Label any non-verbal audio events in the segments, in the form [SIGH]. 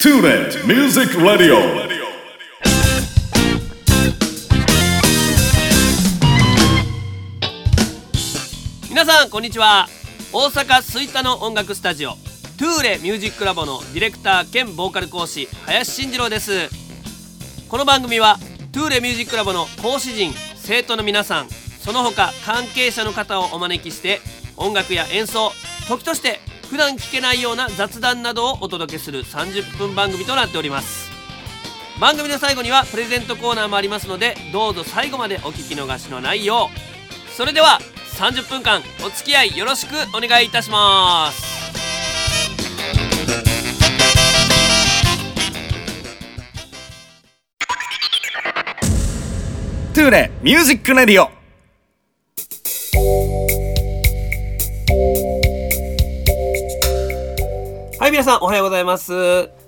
TuneIn Music Radio. 皆さんこんにちは。大阪吹田の音楽スタジオトゥーレミュージックラボのディレクター兼ボーカル講師林慎次郎です。この番組はトゥーレミュージックラボの講師陣生徒の皆さんその他関係者の方をお招きして音楽や演奏時として普段聞けないような雑談などをお届けする30分番組となっております。番組の最後にはプレゼントコーナーもありますのでどうぞ最後までお聞き逃しのないよう。それでは30分間お付き合いよろしくお願いいたします。 Tule Music Radio。はい皆さんおはようございます。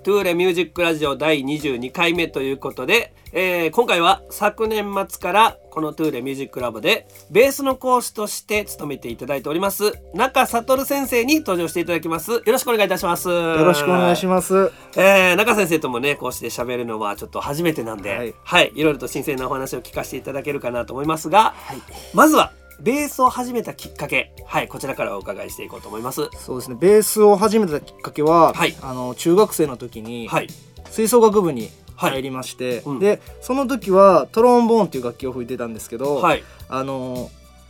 トゥーレミュージックラジオ第22回目ということで、えー今回は昨年末からこのトゥーレミュージックラボでベースの講師として務めていただいております中悟先生に登場していただきます。よろしくお願いいたします。よよろしくお願いします。えー、中先生ともねこうして喋るのはちょっと初めてなんで、ははいい、い、ろいろと新鮮なお話を聞かせていただけるかなと思いますが、まずはベースを始めたきっかけ、はい、こちらからお伺いしていこうと思います。そうですね。ベースを始めたきっかけは、はい。あの中学生の時にはい、吹奏楽部に入りまして、うん。でその時はトロンボーンっていう楽器を吹いてたんですけど、はい、あの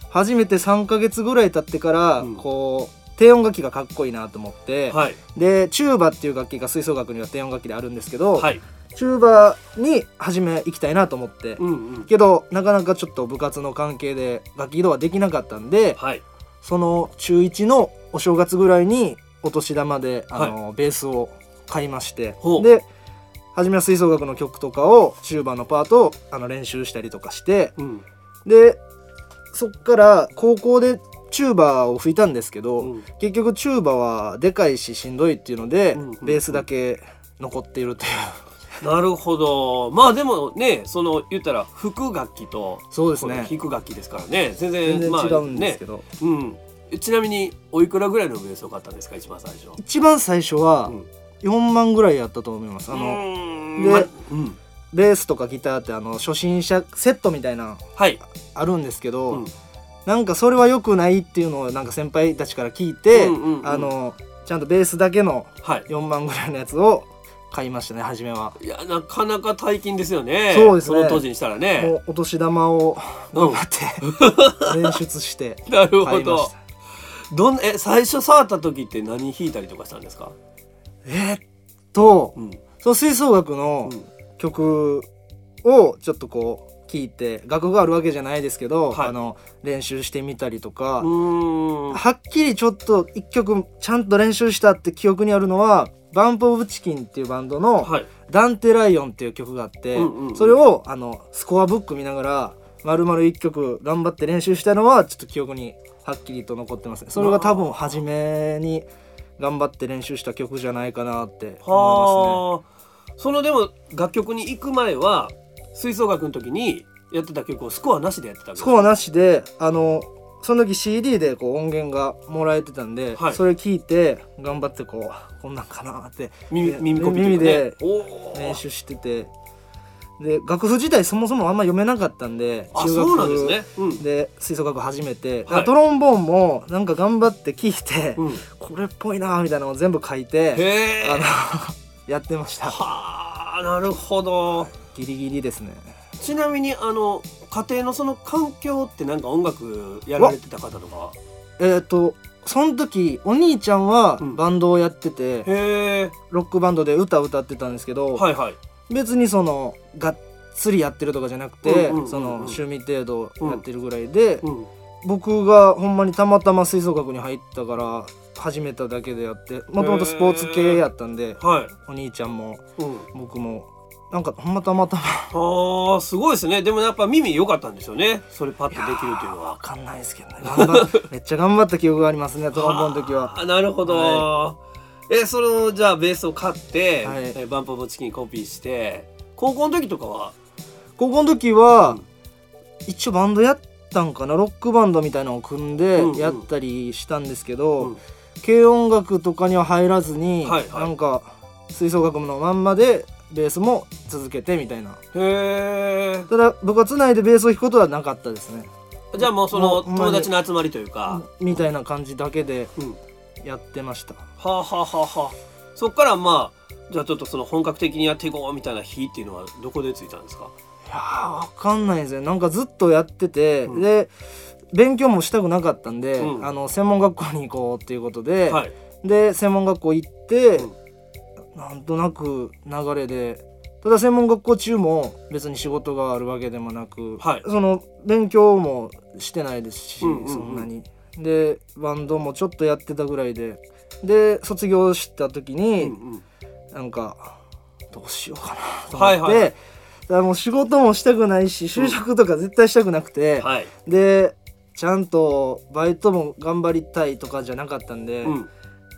初めて3ヶ月ぐらい経ってから、うん。こう低音楽器がかっこいいなと思って、はい、でチューバっていう楽器が吹奏楽には低音楽器であるんですけど、はい、チューバに初め行きたいなと思って、うんうん、けどなかなかちょっと部活の関係で楽器移動はできなかったんで、はい、その中1のお正月ぐらいにお年玉であの、ベースを買いまして。で初めは吹奏楽の曲とかをチューバのパートをあの練習したりとかして。うん、でそっから高校でチューバを吹いたんですけど、うん。結局チューバはでかいししんどいっていうので、うんうん。ベースだけ残っているというなるほど。まあでもね、その言ったら吹く楽器とそうですね弾く楽器ですからね、全然全然まあ違うんですけど、ね、うん。ちなみにおいくらぐらいのベースを買ったんですか？一番最初。一番最初はうん4万ぐらいやったと思います。あののでうん、ベースとかギターってあの初心者セットみたいなはい。あるんですけど、うんなんかそれは良くないっていうのをなんか先輩たちから聞いて、うんうんうんあのちゃんとベースだけのはい。4万ぐらいのやつを買いましたね初めは。いやなかなか大金ですよね。そうですねその当時にしたらね。もうお年玉をうん頑張って練出して [LAUGHS] なるほど買いました。。どんえ最初触った時って何弾いたりとかしたんですか？えーっと、うん。その吹奏楽のうん曲をちょっとこう聞いて楽譜があるわけじゃないですけど、はいあの練習してみたりとか、うーん。はっきりちょっと一曲ちゃんと練習したって記憶にあるのはバンプ・オブ・チキンっていうバンドのはい。「ダンテ・ライオン」っていう曲があって、それをあのスコアブック見ながら丸々一曲頑張って練習したのはちょっと記憶にはっきりと残ってますねそれが多分初めに頑張って練習した曲じゃないかなって思はあ。そのでも楽曲に行く前は吹奏楽の時にやってた曲をスコアなしでやってたスコアなしであのその時 CD でこう音源がもらえてたんで、はい。それ聞いて頑張ってこうこんなんかなって耳耳コピー耳とかね。で練習してて。で楽譜自体そもそもあんま読めなかったんであそうなんですね。うん。で吹奏楽始めて、はい。トロンボーンもなんか頑張って聞いて、うん、これっぽいなみたいなのを全部書いて。あの [LAUGHS] やってました。はあなるほど。ギリギリですねちなみにあの家庭のその環境ってなんか音楽やられてた方とかは？えっ、とその時お兄ちゃんはうん。バンドをやってて、へえロックバンドで歌歌ってたんですけど、はいはい。別にそのがっつりやってるとかじゃなくて、うんうんうんうん。その趣味程度やってるぐらいで、うん。僕がほんまにたまたま吹奏楽に入ったから始めただけでやってもともとスポーツ系やったんではい。お兄ちゃんもうん。僕もなんかほんまたまたま。あーすごいですね。でもやっぱ耳良かったんでしょうね。それパッとできるっていうのは。わかんないですけどね。[LAUGHS] めっちゃ頑張った記憶がありますねトロンボの時は。あなるほど、はえそのじゃあベースを買って、はい。えバンプオブチキンコピーして高校の時とかは？高校の時は、うん一応バンドやったんかな。ロックバンドみたいなのを組んでうんうん。やったりしたんですけど、うん。軽音楽とかには入らずに、はいはい。なんか吹奏楽部のまんまでベースも続けてみたいな。へえただ部活内でベースを弾くことはなかったですね。じゃあもうその友達の集まりというか、みたいな感じだけでうん、やってました。はあはあはあは。あそっからまあじゃあちょっとその本格的にやっていこうみたいな日っていうのはどこでついたんですか？いやーわかんないですね。なんかずっとやってて、うん。で勉強もしたくなかったんで、うん。あの専門学校に行こうっていうことで、はい、で専門学校行って、うんなんとなく流れで。ただ専門学校中も別に仕事があるわけでもなく、はい。その勉強もしてないですし、うんうんうん。そんなに。でバンドもちょっとやってたぐらいで。で卒業した時に、うんうん。なんかどうしようかなと思って、はいはいだもう仕事もしたくないし就職とか絶対したくなくて、はい、でちゃんとバイトも頑張りたいとかじゃなかったんで、うん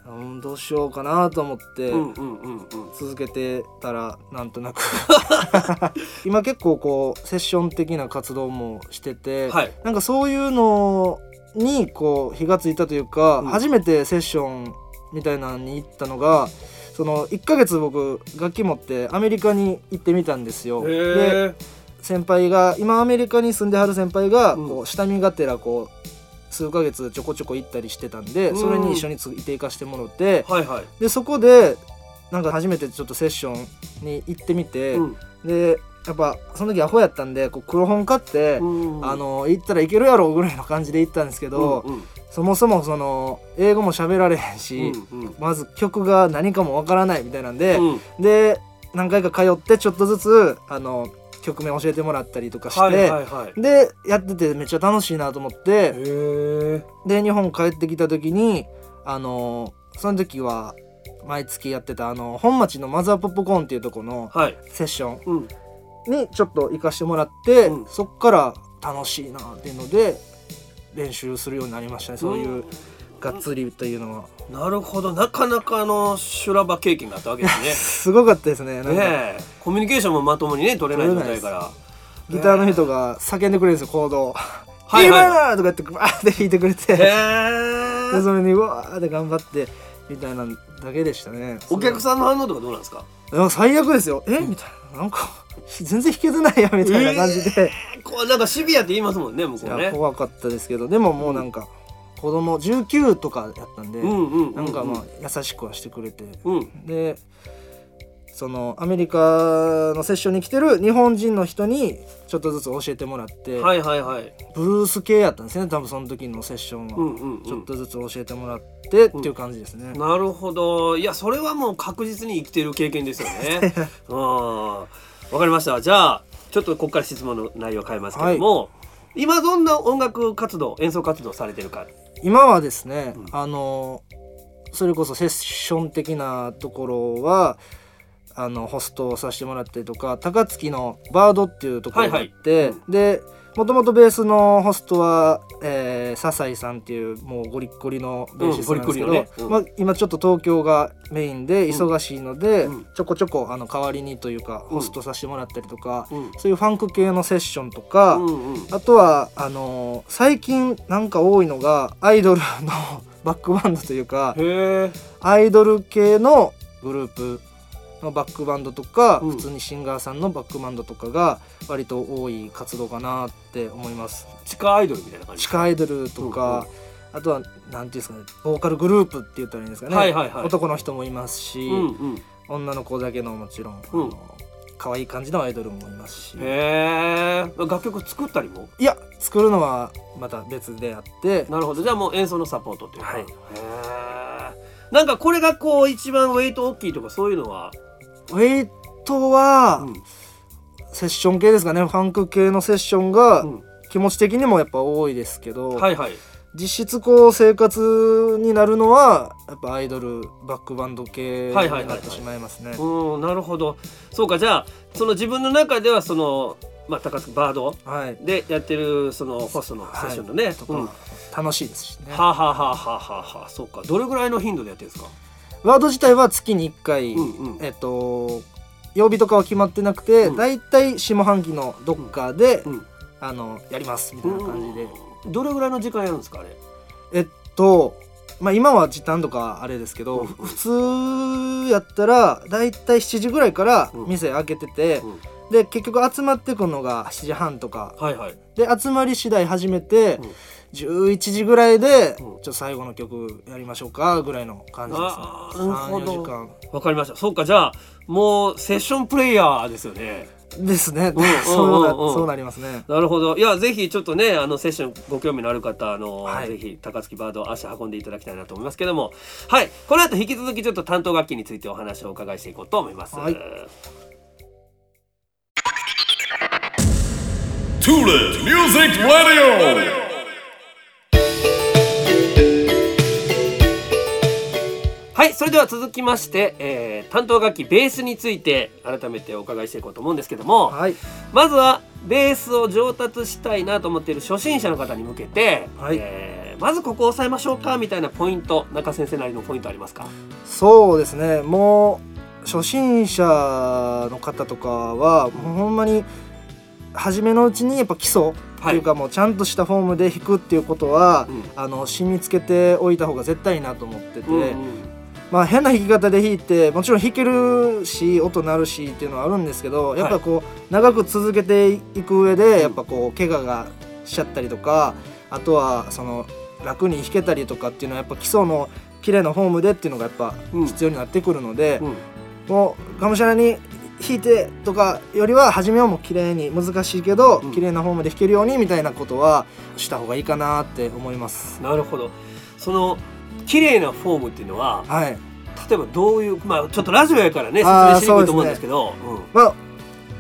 うんどうしようかなと思って続けてたらなんとなく。[LAUGHS] 今結構こうセッション的な活動もしてて、はい。なんかそういうのにこう火がついたというか、うん。初めてセッションみたいなのに行ったのがその1ヶ月僕楽器持ってアメリカに行ってみたんですよ。で先輩が今アメリカに住んではる先輩がうん。こう下見がてらこう数ヶ月ちょこちょこ行ったりしてたんでうん。それに一緒についていかしてもらってはいはい、でそこでなんか初めてちょっとセッションに行ってみてうん。でやっぱその時アホやったんでこう黒本買ってうん。あの行ったらいけるやろぐらいの感じで行ったんですけどうんうん。そもそもその英語も喋られへんしうんうん。まず曲が何かもわからないみたいなんでうん。で何回か通ってちょっとずつあの曲名教えてもらったりとかして、でやっててめっちゃ楽しいなと思って。で日本帰ってきた時にあのその時は毎月やってたあの本町のマザーポップコーンっていうとこのはい。セッションうん。にちょっと行かしてもらって、うん。そっから楽しいなっていうので練習するようになりましたね。そういうがっつりというのは。なるほど。なかなかの修羅場経験があったわけですね。[LAUGHS] すごかったですね。なんか。ねえ。コミュニケーションもまともにね取れない状態から。ギターの人が叫んでくれるんですよコードを「はいはい。いいわな!」とか言ってバーって弾いてくれて。へでえそれにうわーって頑張ってみたいなだけでしたね。お客さんの反応とかどうなんですか？最悪ですよ。え？みたいな。なんか全然弾けてないやみたいな感じで、こうなんかシビアって言いますもんね向こいうやね怖かったですけど。でももうなんか子供19とかやったんで、うんうんうんなんかまあ優しくはしてくれて、うん。でそのアメリカのセッションに来てる日本人の人にちょっとずつ教えてもらって、はいはいはい。ブルース系やったんですね多分その時のセッションは、うんうんうん。ちょっとずつ教えてもらってっていう感じですね、なるほど。いやそれはもう確実に生きてる経験ですよね。うんわかりました。じゃあちょっとここから質問の内容変えますけども、今どんな音楽活動演奏活動されてるか今はですね、うん。あのそれこそセッション的なところはあのホストをさせてもらったりとか高槻のバードっていうところがあって、はいはい。でもともとベースのホストは、えー、笹井さんっていうもうゴリッゴリのベーシストなんですけど、うんねうん。まあ、今ちょっと東京がメインで忙しいので、うん。ちょこちょこあの代わりにというかホストさせてもらったりとか、うん。そういうファンク系のセッションとか、うんうん。あとはあのー最近なんか多いのがアイドルの [LAUGHS] バックバンドというかアイドル系のグループのバックバンドとか、うん。普通にシンガーさんのバックバンドとかが割と多い活動かなって思います。地下アイドルみたいな感じ地下アイドルとか、あとはなんていうんですかねボーカルグループって言ったらいいんですかね、はいはいはい。男の人もいますし、うんうん。女の子だけのもちろん、うん。あの可愛い感じのアイドルもいますし。へえ楽曲作ったりも？いや作るのはまた別であって。なるほど。じゃあもう演奏のサポートっていうか、はい。へえんかこれがこう一番ウェイト大きいとかそういうのは、ウェイトは、うんセッション系ですかね。ファンク系のセッションがうん。気持ち的にもやっぱ多いですけど、はいはい。実質こう生活になるのはやっぱアイドルバックバンド系にはいはいはいはいなってしまい。ますね。うんなるほど。そうかじゃあその自分の中ではそのまあ高津バードはい、でやってるそのホストのセッションのね、とうん。楽しいですしね。あ、はあはあはあはあはあ、そうか。どれぐらいの頻度でやってるんですか？ワード自体は月に1回、うんうん。えっと曜日とかは決まってなくて、うん。だいたい下半期のどっかで、うん。あのやりますみたいな感じで、どれぐらいの時間やるんですかあれ？えっとまあ今は時短とかあれですけど、うん。普通やったらだいたい7時ぐらいから店開けてて、うん。で結局集まってくるのが7時半とか。はいはい。で集まり次第始めて、うん11時ぐらいで、ん。ちょっと最後の曲やりましょうかぐらいの感じですね。あーなるほど。34時間わかりました。そうかじゃあもうセッションプレイヤーですよね。ですね、そうなそうなりますね。なるほど。いやぜひちょっとねあのセッションご興味のある方あの、はい。ぜひ高槻バード足運んでいただきたいなと思いますけども。はい。この後引き続きちょっと担当楽器についてお話をお伺いしていこうと思います、はい。Tula Music Radio. はいそれでは続きまして、えー担当楽器ベースについて改めてお伺いしていこうと思うんですけども、はい。まずはベースを上達したいなと思っている初心者の方に向けて、はい。えーまずここを押さえましょうかみたいなポイント中先生なりのポイントありますか？そうですね。もう初心者の方とかはもうほんまに初めのうちにやっぱ基礎っていうかもうちゃんとしたフォームで弾くっていうことは、うん。あの染みつけておいた方が絶対いいなと思ってて、うんまあ変な弾き方で弾いてもちろん弾けるし音鳴るしっていうのはあるんですけどやっぱこう長く続けていく上でやっぱこう怪我がしちゃったりとかあとはその楽に弾けたりとかっていうのはやっぱ基礎の綺麗なフォームでっていうのがやっぱうん。必要になってくるので、うん。もうがむしゃらに弾いてとかよりは初めはもう綺麗に難しいけど、うん。綺麗なフォームで弾けるようにみたいなことはした方がいいかなって思います。なるほど。その綺麗なフォームっていうのははい。例えばどういうまあちょっとラジオやからね説明しにくいと思うんですけどまあ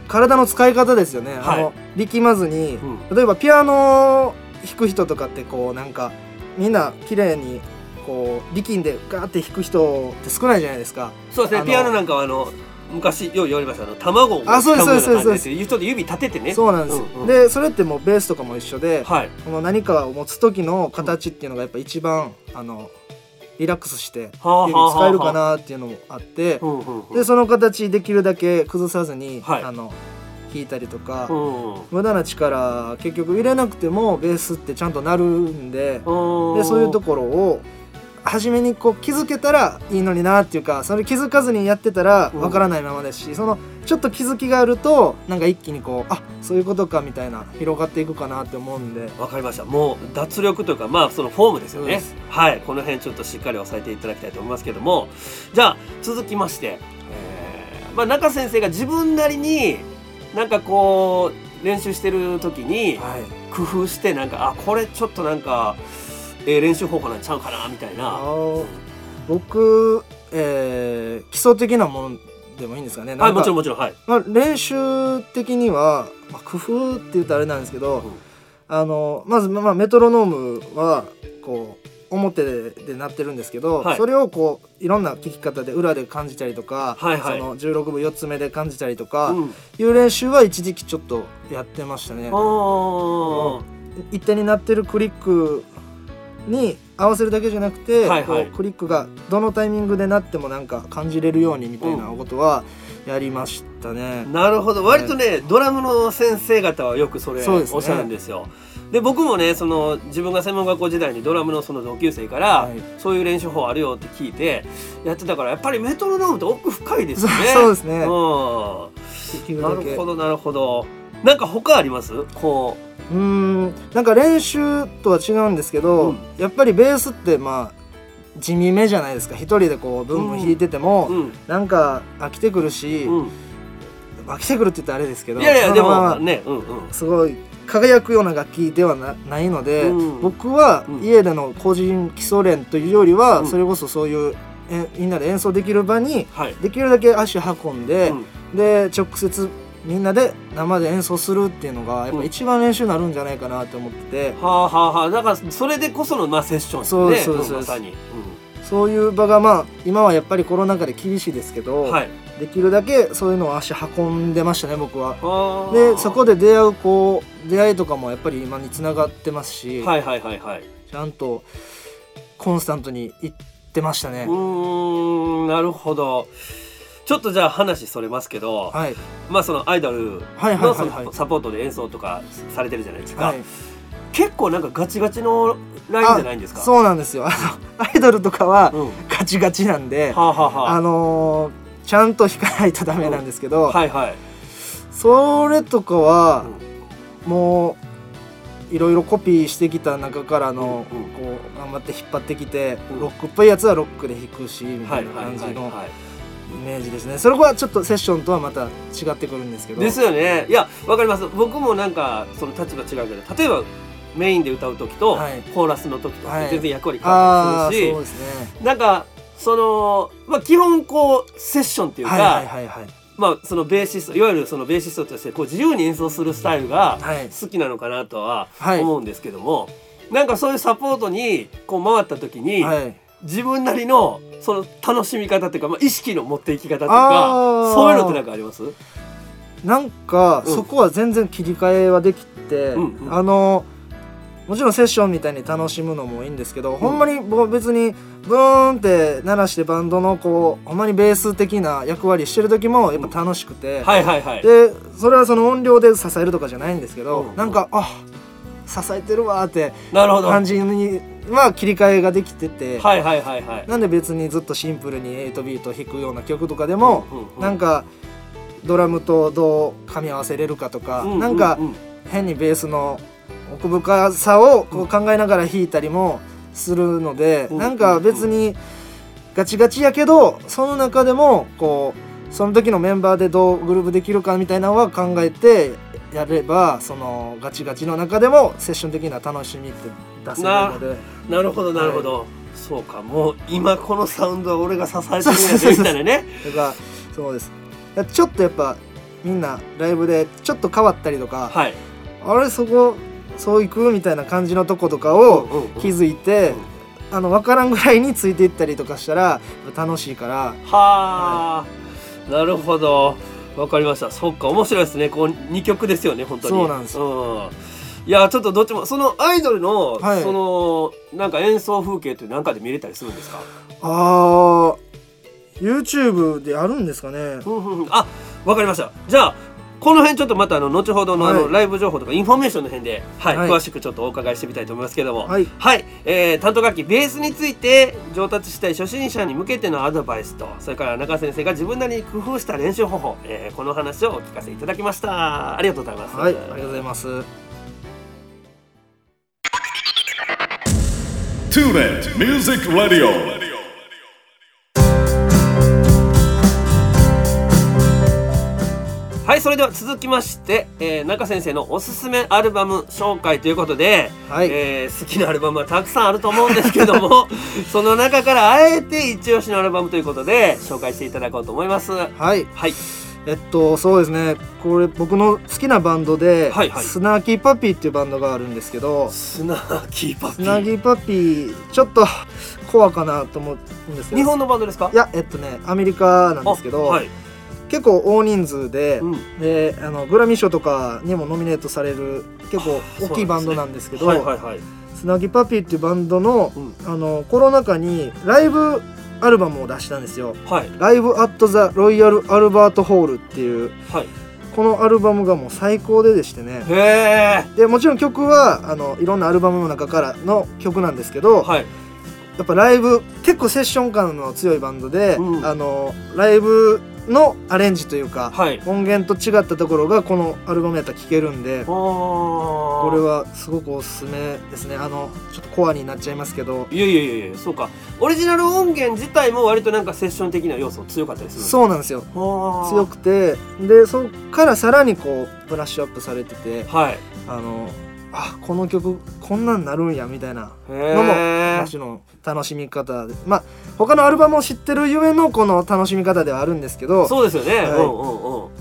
体の使い方ですよね、はい。あの力まずに、うん。例えばピアノを弾く人とかってこうなんかみんな綺麗にこう力んでガーって弾く人って少ないじゃないですか。そうですね。ピアノなんかはあの昔よう言われました。あの卵をあそうよそうな感じでちょっと指立ててね。そうなんです、うんうん。でそれってもうベースとかも一緒で、はい。この何かを持つ時の形っていうのがやっぱ一番あのリラックスして使えるかなっていうのもあってでその形できるだけ崩さずに、はい。あの弾いたりとか、うん無駄な力結局入れなくてもベースってちゃんとなるんでうん。でそういうところを初めにこう気づけたらいいのになっていうかそれ気づかずにやってたらうん。わからないままですし、そのちょっと気づきがあるとなんか一気にこうあそういうことかみたいな広がっていくかなって思うんで。わかりました。もう脱力というかまあそのフォームですよね。はい。この辺ちょっとしっかり押さえていただきたいと思いますけども。じゃあ続きまして、えーまあ、中先生が自分なりになんかこう練習してる時にはい。工夫してなんかあこれちょっとなんか、えー練習方法なんちゃうかなみたいな。僕、えー基礎的なものでもいいんですかね。はないもちろんもちろんはい、まあ、練習的には、まあ、工夫って言うとあれなんですけど、うん。あのまず、まあ、メトロノームはこう表でで鳴ってるんですけど、はい。それをこういろんな聴き方で裏で感じたりとか、はいはい。その16分4つ目で感じたりとか、うん。いう練習は一時期ちょっとやってましたね。一定になってるクリックに合わせるだけじゃなくて、はいはい。こうクリックがどのタイミングでなってもなんか感じれるようにみたいなことはやりましたね。なるほど。割とね、ドラムの先生方はよくそれおっしゃるんですよ。で僕もねその自分が専門学校時代にドラムのその同級生から、はい。そういう練習法あるよって聞いてやってたからやっぱりメトロノームって奥深いですよね。[LAUGHS] そうですね。うん。なるほどなるほど。なんか他あります？こうーん。なんか練習とは違うんですけど、うん。やっぱりベースってまあ地味めじゃないですか。一人でこうブンブン弾いてても、う、うん。なんか飽きてくるし、うん、飽きてくるって言ったらあれですけどいやいやでもねうんうん。すごい輝くような楽器ではなないので、うん。僕はうん。家での個人基礎練というよりは、うん。それこそそういうえみんなで演奏できる場にはい。できるだけ足運んで、うん。で直接みんなで生で演奏するっていうのがやっぱ一番練習になるんじゃないかなと思ってて、はあはあはあだからそれでこそのまあセッションですそうねそうですんまさに。そういう場がまあ今はやっぱりコロナ禍で厳しいですけど、うんはい。できるだけそういうのを足運んでましたね僕は。でそこで出会うこう出会いとかもやっぱり今につながってますし、はいはいはいはい。ちゃんとコンスタントに行ってましたねう。ーんなるほどちょっとじゃあ話それますけど、はい。まあそのアイドルはいはいののサポートで演奏とかされてるじゃないですか、はい。結構なんかガチガチのラインじゃないんですか？あそうなんですよ。アイドルとかはガチガチなんで、あ、はあはあ。あのーちゃんと弾かないとダメなんですけど、はいはい、それとかはうん。もういろいろコピーしてきた中からの、うんうん。こう頑張って引っ張ってきて、うん。ロックっぽいやつはロックで弾くしみたはいいなはいはい、感じのはいイメージですね。それはちょっとセッションとはまた違ってくるんですけど。ですよね。いやわかります。僕もなんかその立場違うけど例えばメインで歌う時と、はい。コーラスの時と全然役割変わったりするし、そうですね。なんかそのまあ基本こうセッションっていうか、はいはいはいはい。まあそのベーシストいわゆるそのベーシストとしてこう自由に演奏するスタイルがはい。好きなのかなとははい。思うんですけども、なんかそういうサポートにこう回った時に、はい自分なりのその楽しみ方っていうか、まあ、意識の持っていき方とあかー。そういうのってなんかあります？なんか、うん。そこは全然切り替えはできて、うんうん。あのもちろんセッションみたいに楽しむのもいいんですけど、ほんまに僕別にブーンって鳴らしてバンドのこうほんまにベース的な役割してる時もやっぱ楽しくて、はいはいはい。でそれはその音量で支えるとかじゃないんですけど、うん。なんかあ支えてるわーってなるほど。はい感じには切り替えができてて、はいはいはい。なんで別にずっとシンプルに8ビート弾くような曲とかでも、うんうんうんなんかドラムとどう噛み合わせれるかとか、ううなんかうん変にベースの奥深さをこう考えながら弾いたりもするので、うんなんか別にガチガチやけどその中でもこうその時のメンバーでどうグルーブできるかみたいなのは考えてやればそのガチガチの中でもセッション的な楽しみって出せるのでなるほどなるほど。そうかもう今このサウンドは俺が支えてるんやでみたいなね。だからそうですちょっとやっぱみんなライブでちょっと変わったりとか、はい。あれそこそういくみたいな感じのとことかをうんうんうん気づいて、あの分からんぐらいについていったりとかしたら楽しいからはあ、なるほど。わかりました。そっか面白いですね。こう二曲ですよね本当に。そうなんですよ。いやちょっとどっちもそのアイドルの、はい。そのなんか演奏風景ってなんかで見れたりするんですか？あー YouTube であるんですかね。うんうんうん。あわかりました。じゃあこの辺ちょっとまたあの後ほどのあの、はい。ライブ情報とかインフォメーションの辺で、はいはい。詳しくちょっとお伺いしてみたいと思いますけども。はい。えー担当楽器ベースについて上達したい初心者に向けてのアドバイスとそれから仲先生が自分なりに工夫した練習方法、えーこの話をお聞かせいただきました。ありがとうございます。はいありがとうございますTule Music Radioはいそれでは続きまして、えー仲先生のおすすめアルバム紹介ということで、はい。えー好きなアルバムはたくさんあると思うんですけども [LAUGHS] その中からあえて一押しのアルバムということで紹介していただこうと思います。ははいいえっとそうですね。これ僕の好きなバンドで、はいはい。 Snarky Puppy っていうバンドがあるんですけど Snarky Puppy。 Snarky Puppy ちょっとコアかなと思うんですけど日本のバンドですか？いやえっとねアメリカなんですけど、あはい。結構大人数で,、うん。であのグラミー賞とかにもノミネートされる結構大きいバンドなんですけどはいはいはい。スナギパピーっていうバンドのうん。あのコロナ禍にライブアルバムを出したんですよ。はい「ライブ・アット・ザ・ロイヤル・アルバート・ホール」っていう。はい。このアルバムがもう最高ででしてね。でもちろん曲はあのいろんなアルバムの中からの曲なんですけど、はい。やっぱライブ結構セッション感の強いバンドで、うん。あのライブのアレンジというか、はい。音源と違ったところがこのアルバムやったら聴けるんでここれはすごくおすすめですね。あのちょっとコアになっちゃいますけど。いやいやいやいやそうか。オリジナル音源自体も割となんかセッション的な要素強かったりするうそうなんですよ。強くて。でそっからさらにこうブラッシュアップされてて。はい。あのあこの曲こんなんなるんやみたいなへのもえ歌手の楽しみ方で。まあ他のアルバムを知ってるゆえのこの楽しみ方ではあるんですけど。そうですよね、はい。うんうんうん。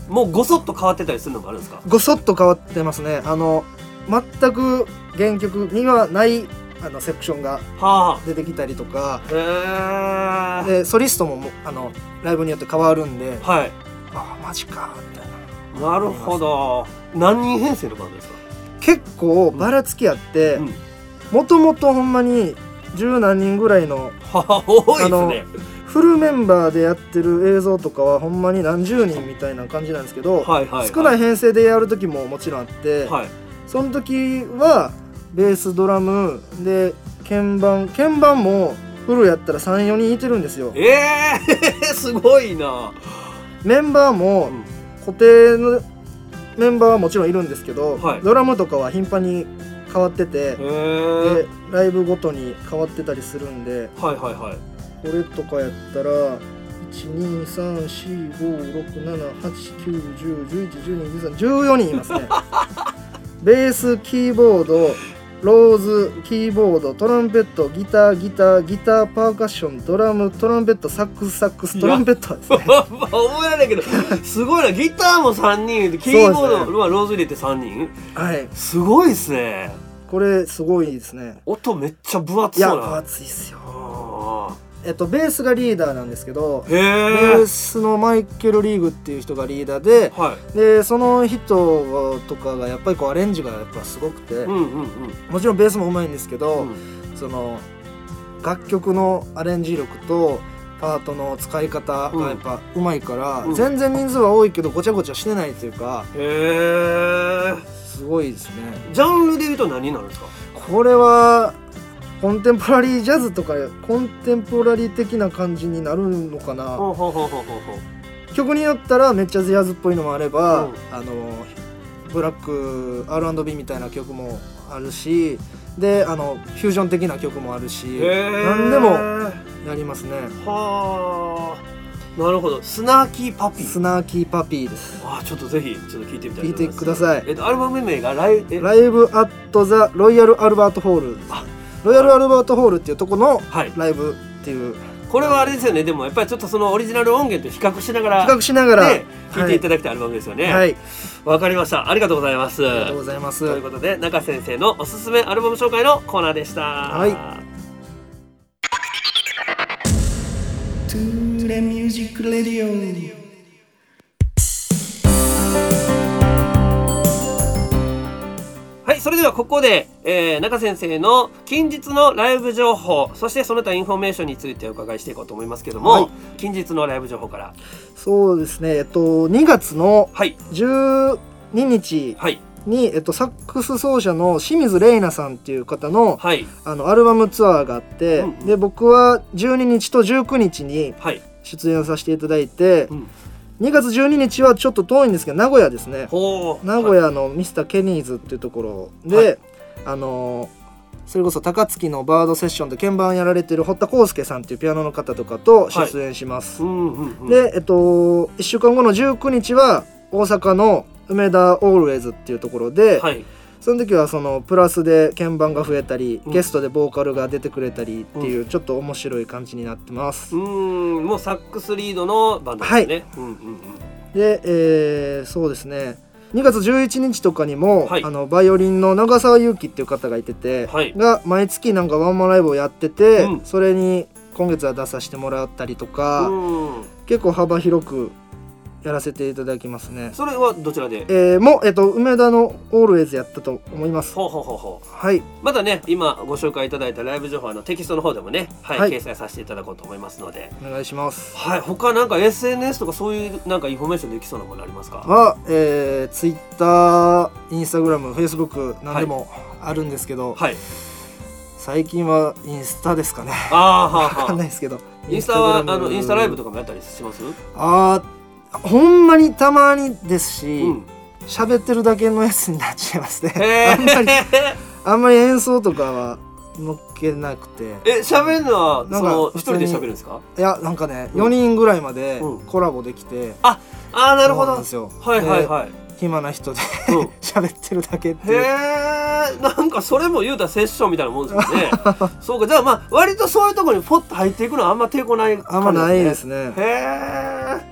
もうごそっと変わってたりするのもあるんですか？ごそっと変わってますね。あの全く原曲にはないあのセクションがは出てきたりとか。あへえでソリストももあのライブによって変わるんで。はい。あマジかみたいな。なるほど。何人編成のバンドですか？結構ばらつきあってうん。もともとほんまに十何人ぐらいのはは [LAUGHS] 多いですね。フルメンバーでやってる映像とかはほんまに何十人みたいな感じなんですけど、はいはい、はい、少ない編成でやる時ももちろんあって、はい。その時はベースドラムで鍵盤鍵盤もフルやったら34人いてるんですよ。ええー、[LAUGHS] すごいな。メンバーもうん。固定のメンバーはもちろんいるんですけど、はい。ドラムとかは頻繁に変わっててへえでライブごとに変わってたりするんではいはいはい。これとかやったら1234567891011121314人いますね。[LAUGHS] ベースキーボードローズキーボードトランペットギターギターギターパーカッションドラムトランペットサックスサックストランペットですね。[LAUGHS] 覚えられないけどすごいなギターも3人でキーボード、ねまあ、ローズ入れて3人？はい。すごいっすね。これすごいですね。音めっちゃ分厚いやそうな。分厚いっすよ。あえっとベースがリーダーなんですけどベえースのマイケル・リーグっていう人がリーダーではい。でその人とかがやっぱりこうアレンジがやっぱすごくて、うんうんうん。もちろんベースもうまいんですけど、うん。その楽曲のアレンジ力とパートの使い方がやっぱうまいから、うん。全然人数は多いけどごちゃごちゃしてないというかへえすごいですね。ジャンルで言うと何になるんですか？これはコンテンポラリージャズとかコンテンポラリー的な感じになるのかな、ほうほうほうほうほう。ほう曲によったらめっちゃジャズっぽいのもあれば、うん。あのブラック R&B みたいな曲もあるしであのフュージョン的な曲もあるし何でもやりますね。はあ。なるほど。 Snarky Puppy。Snarky Puppy です。あーちょっとぜひちょっと聞いてみたい聞いてと思います。ください。えっとアルバム名がライえ Live at the Royal Albert Hall ですあ Royal Albert Hall っていうとこのはい。ライブっていう。これはあれですよね。でもやっぱりちょっとそのオリジナル音源と比較しながら比較しながら、ね聞いていただきたいアルバムですよね。はい、わ、かりました。ありがとうございます。ありがとうございます。ということで仲先生のおすすめアルバム紹介のコーナーでした。はい。 Tuleそれではここで、えー仲先生の近日のライブ情報そしてその他インフォメーションについてお伺いしていこうと思いますけども、はい。近日のライブ情報から。そうですね。えっと2月のはい。12日はい。に、えっと、サックス奏者の清水玲奈さんっていう方のはい。あのアルバムツアーがあって、うんうん。で僕は12日と19日にはい、出演させていただいて、うん、2月12日はちょっと遠いんですけど名古屋ですね。名古屋のミスターケニーズっていうところで、はい。あのーそれこそ高槻のバードセッションで鍵盤やられてる堀田康介さんっていうピアノの方とかと出演します、うんうんうん、でえっと1週間後の19日は大阪の梅田オールウェイズっていうところで、はいその時はそのプラスで鍵盤が増えたり、うん。ゲストでボーカルが出てくれたりっていうちょっと面白い感じになってます、うーんもうサックスリードのバンドですね、うんうんうん。で、えーそうですね。2月11日とかにも、はい。あのバイオリンの長澤祐希っていう方がいてて、はい。が毎月なんかワンマンライブをやってて、うん。それに今月は出させてもらったりとか、うん。結構幅広くやらせていただきますね。それはどちらで？えーもう、えっと梅田のオールウェイズやったと思います。ほうほうほうほうはい、またね今ご紹介いただいたライブ情報はあのテキストの方でもね、はいはい掲載させていただこうと思いますのでお願いします。はい他なんか SNS とかそういうなんかインフォメーションできそうなものありますか？は、えー、ツイッター、インスタグラム、フェイスブックなんでもあるんですけど、はい最近はインスタですかね。ああはわかんないですけど。インスタはあのインスタライブとかもやったりします？あーほんまにたまにですしうん。喋、ってるだけのやつになっちゃいますねへあんまりえあんまり演奏とかは乗っけなくて。え喋るのはなんか一人で喋るんですか？いやなんかね4人ぐらいまでうん。コラボできて、ああなるほど。はいはいではい。暇な人でうん。[LAUGHS] 喋ってるだけってへいう。えなんかそれも言うたらセッションみたいなもんですよね。[LAUGHS] そうか。じゃあまあ割とそういうところにポッと入っていくのはあんま抵抗ないあんまないですね。へえ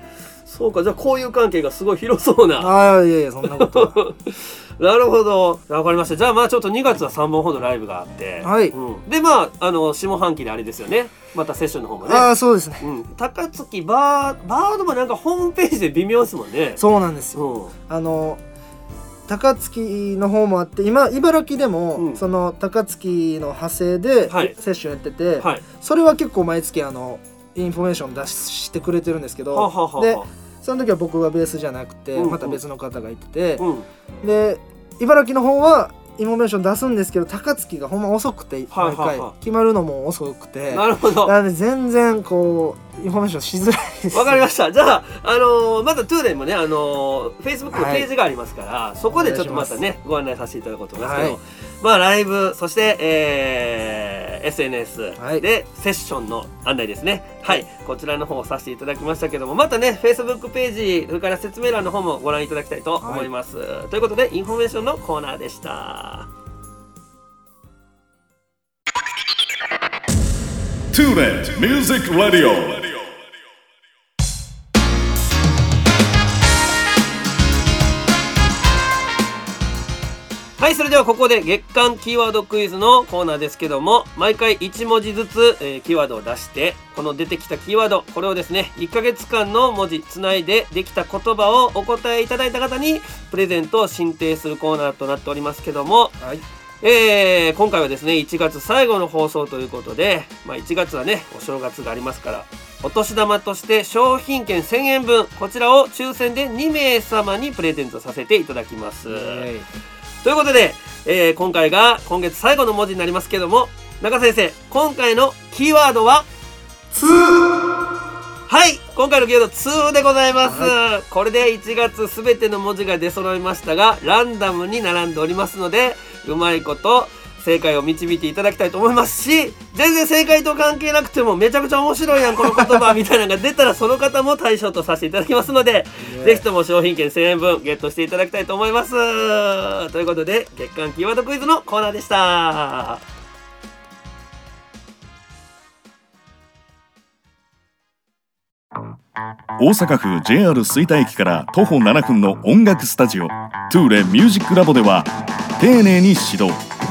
そうかじゃあこういう関係がすごい広そうな。ああいやいやそんなことは。[LAUGHS] なるほど。わかりました。じゃあまあちょっと2月は3本ほどライブがあって、はい。うん。でまああの下半期であれですよね。またセッションの方もね。ああそうですね。うん、高槻バーバードもなんかホームページで微妙ですもんね。そうなんですよ。うん。あの高槻の方もあって今茨木でも、うん。その高槻の派生ではい。セッションやってて、はい。それは結構毎月あのインフォメーション出してくれてるんですけど、でその時は僕がベースじゃなくて、うんうん。また別の方がいてて、うん。で茨木の方はインフォメーション出すんですけど高槻がほんま遅くてはい毎回はい。はい決まるのも遅くて。なるほど。なので全然こうインフォメーションしづらいです。わかりました。じゃあ、あのーまた Tule もね、あのー、Facebook のページがありますから、そこでちょっとまたね、ご案内させていただこうと思いますけど、はいまあライブ、そして、えー SNS はいでセッションの案内ですね。はい、こちらの方をさせていただきましたけども、またね、Facebook ページ、それから説明欄の方もご覧いただきたいと思います。ということで、インフォメーションのコーナーでした。 Tule Music Radio はいそれではここで月間キーワードクイズのコーナーですけども毎回1文字ずつ、えーキーワードを出してこの出てきたキーワードこれをですね1ヶ月間の文字つないでできた言葉をお答えいただいた方にプレゼントを進呈するコーナーとなっておりますけども、はいえー今回はですね1月最後の放送ということで、まあ、1月はねお正月がありますからお年玉として商品券1000円分こちらを抽選で2名様にプレゼントさせていただきます。えということで、えー今回が今月最後の文字になりますけども中先生今回のキーワードは「つ」はい今回のキーワード「つ」でございます、これで1月すべての文字が出揃いましたがランダムに並んでおりますのでうまいこと正解を導いていただきたいと思いますし全然正解と関係なくてもめちゃくちゃ面白いやんこの言葉 [LAUGHS] みたいなのが出たらその方も対象とさせていただきますのでぜひとも商品券1000円分ゲットしていただきたいと思います。ということで月間キーワードクイズのコーナーでした。大阪府 JR 吹田駅から徒歩7分の音楽スタジオトゥーレミュージックラボでは丁寧に指導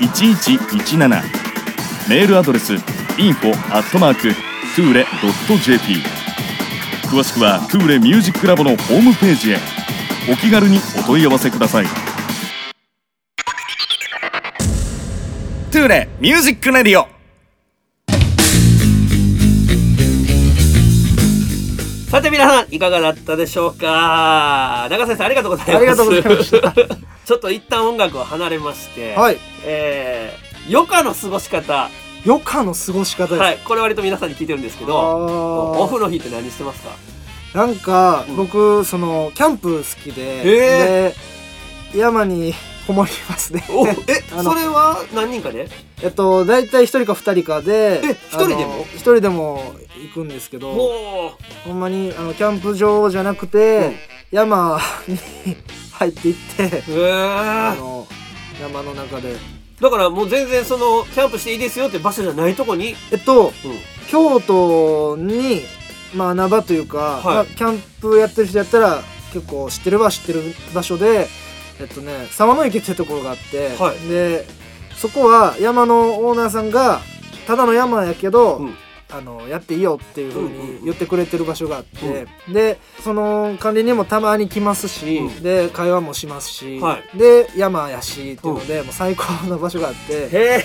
1117メールアドレス info tule.jp 詳しくは Tule Music Lab のホームページへ。お気軽にお問い合わせください。 Tu le Music Radio。さて皆さんいかがだったでしょうか？仲先生ありがとうございます。ありがとうございました。[LAUGHS] ちょっと一旦音楽を離れまして、はい。えー、余暇の過ごし方。余暇の過ごし方はい。これ割と皆さんに聞いてるんですけどオフあの日って何してますか？ーなんかうん。僕そのキャンプ好きで、へで山にこもりますね。おえ [LAUGHS] あのそれは何人かで？えっと大体一人か二人かでえ一人でも？あの一人でも行くんですけどおほんまにあのキャンプ場じゃなくて、山に入っていってへえあの山の中で。だからもう全然そのキャンプしていいですよって場所じゃないとこに、えっとうん、京都にまあ穴場というか、い。まあ、キャンプやってる人やったら結構知ってるは知ってる場所でえっとね沢の池ってところがあって、はい。でそこは山のオーナーさんがただの山やけど、うんあのやっていいよっていうふううんうんうん。に言ってくれてる場所があって、でその管理人もたまに来ますし、うん。で会話もしますし、はで山やしっていうので、もう最高の場所があって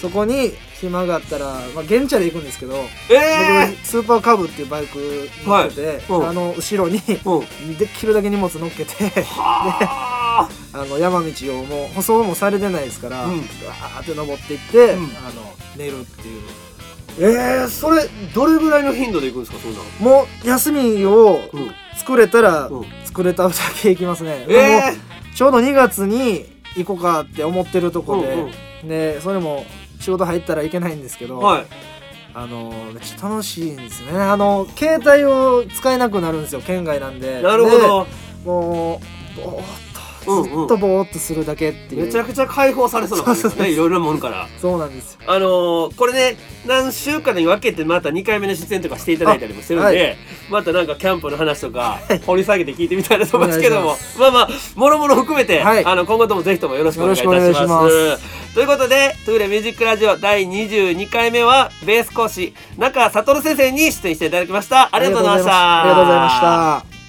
そこに暇があったら、まあ、現地で行くんですけど、え僕スーパーカブっていうバイク乗ってて、はい。うん。あの後ろにできるだけ荷物乗っけてはあ。の山道をもう舗装もされてないですから、うん。わーって登っていって、うん。あの寝るっていうえー、それどれぐらいの頻度で行くんですかそんなの？もう休みをうん。作れたら、うん。作れただけ行きますね、えもうちょうど2月に行こうかって思ってるとこで、うんでそれも仕事入ったらいけないんですけど、はい。あのめっちゃ楽しいんですね。あの携帯を使えなくなるんですよ県外なんで。なるほど。でもうぼーっずっとぼーっとするだけっていう、めちゃくちゃ解放されそうな感じですね。いろいろなもんから。そうなんですよ。あのーこれね何週間に分けてまた2回目の出演とかしていただいたりもしてるんで、あはい。またなんかキャンプの話とか掘り下げて聞いてみたいなと思いますけどもまあまあもろもろ含めて、はい。あの今後ともぜひともよろしくお願いいたします。ということで「トゥーレミュージックラジオ」第22回目はベース講師中悟先生に出演していただきました。ありがとうございました。ありがとうございました